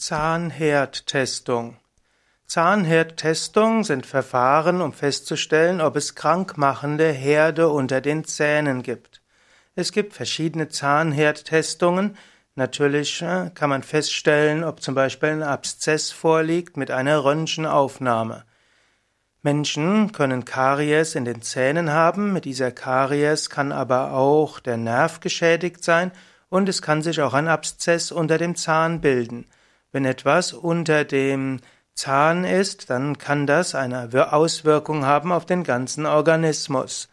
Zahnherdtestung. Zahnherdtestung sind Verfahren, um festzustellen, ob es krankmachende Herde unter den Zähnen gibt. Es gibt verschiedene Zahnherdtestungen. Natürlich äh, kann man feststellen, ob zum Beispiel ein Abszess vorliegt mit einer Röntgenaufnahme. Menschen können Karies in den Zähnen haben. Mit dieser Karies kann aber auch der Nerv geschädigt sein und es kann sich auch ein Abszess unter dem Zahn bilden. Wenn etwas unter dem Zahn ist, dann kann das eine Auswirkung haben auf den ganzen Organismus.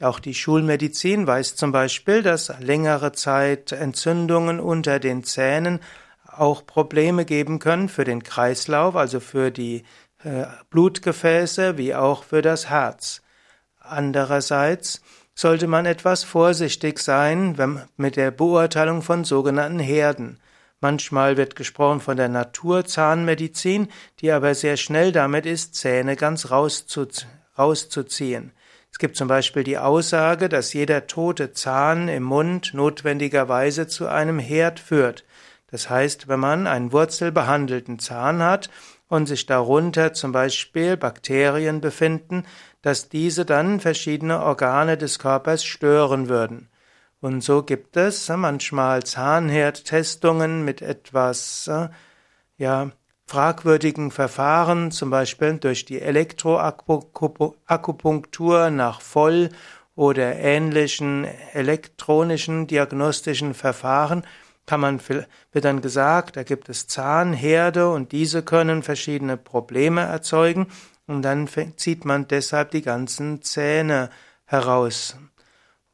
Auch die Schulmedizin weiß zum Beispiel, dass längere Zeit Entzündungen unter den Zähnen auch Probleme geben können für den Kreislauf, also für die äh, Blutgefäße wie auch für das Herz. Andererseits sollte man etwas vorsichtig sein mit der Beurteilung von sogenannten Herden. Manchmal wird gesprochen von der Naturzahnmedizin, die aber sehr schnell damit ist, Zähne ganz rauszuziehen. Es gibt zum Beispiel die Aussage, dass jeder tote Zahn im Mund notwendigerweise zu einem Herd führt. Das heißt, wenn man einen wurzelbehandelten Zahn hat und sich darunter zum Beispiel Bakterien befinden, dass diese dann verschiedene Organe des Körpers stören würden. Und so gibt es manchmal Zahnherdtestungen mit etwas, äh, ja, fragwürdigen Verfahren, zum Beispiel durch die Elektroakupunktur nach Voll oder ähnlichen elektronischen diagnostischen Verfahren, kann man, wird dann gesagt, da gibt es Zahnherde und diese können verschiedene Probleme erzeugen und dann zieht man deshalb die ganzen Zähne heraus.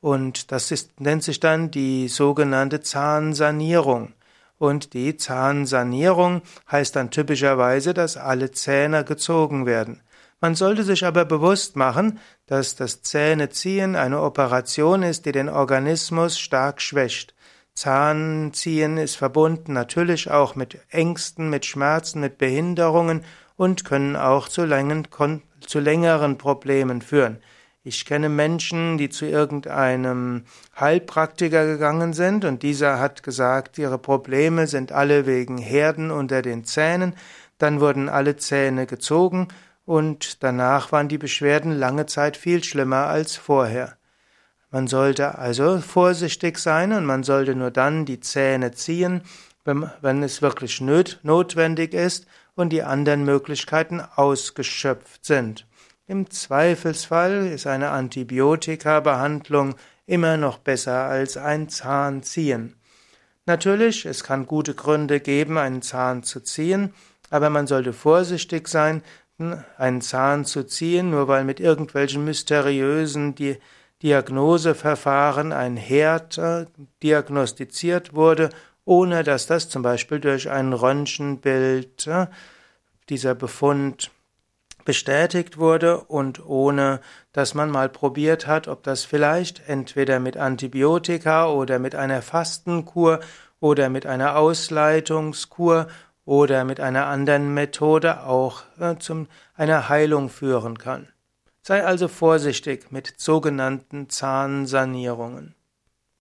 Und das ist, nennt sich dann die sogenannte Zahnsanierung. Und die Zahnsanierung heißt dann typischerweise, dass alle Zähne gezogen werden. Man sollte sich aber bewusst machen, dass das Zähneziehen eine Operation ist, die den Organismus stark schwächt. Zahnziehen ist verbunden natürlich auch mit Ängsten, mit Schmerzen, mit Behinderungen und können auch zu, langen, zu längeren Problemen führen. Ich kenne Menschen, die zu irgendeinem Heilpraktiker gegangen sind und dieser hat gesagt, ihre Probleme sind alle wegen Herden unter den Zähnen. Dann wurden alle Zähne gezogen und danach waren die Beschwerden lange Zeit viel schlimmer als vorher. Man sollte also vorsichtig sein und man sollte nur dann die Zähne ziehen, wenn, wenn es wirklich notwendig ist und die anderen Möglichkeiten ausgeschöpft sind. Im Zweifelsfall ist eine Antibiotika-Behandlung immer noch besser als ein Zahnziehen. Natürlich, es kann gute Gründe geben, einen Zahn zu ziehen, aber man sollte vorsichtig sein, einen Zahn zu ziehen, nur weil mit irgendwelchen mysteriösen Diagnoseverfahren ein Herd äh, diagnostiziert wurde, ohne dass das zum Beispiel durch ein Röntgenbild äh, dieser Befund bestätigt wurde und ohne dass man mal probiert hat, ob das vielleicht entweder mit Antibiotika oder mit einer Fastenkur oder mit einer Ausleitungskur oder mit einer anderen Methode auch äh, zum einer Heilung führen kann. Sei also vorsichtig mit sogenannten Zahnsanierungen.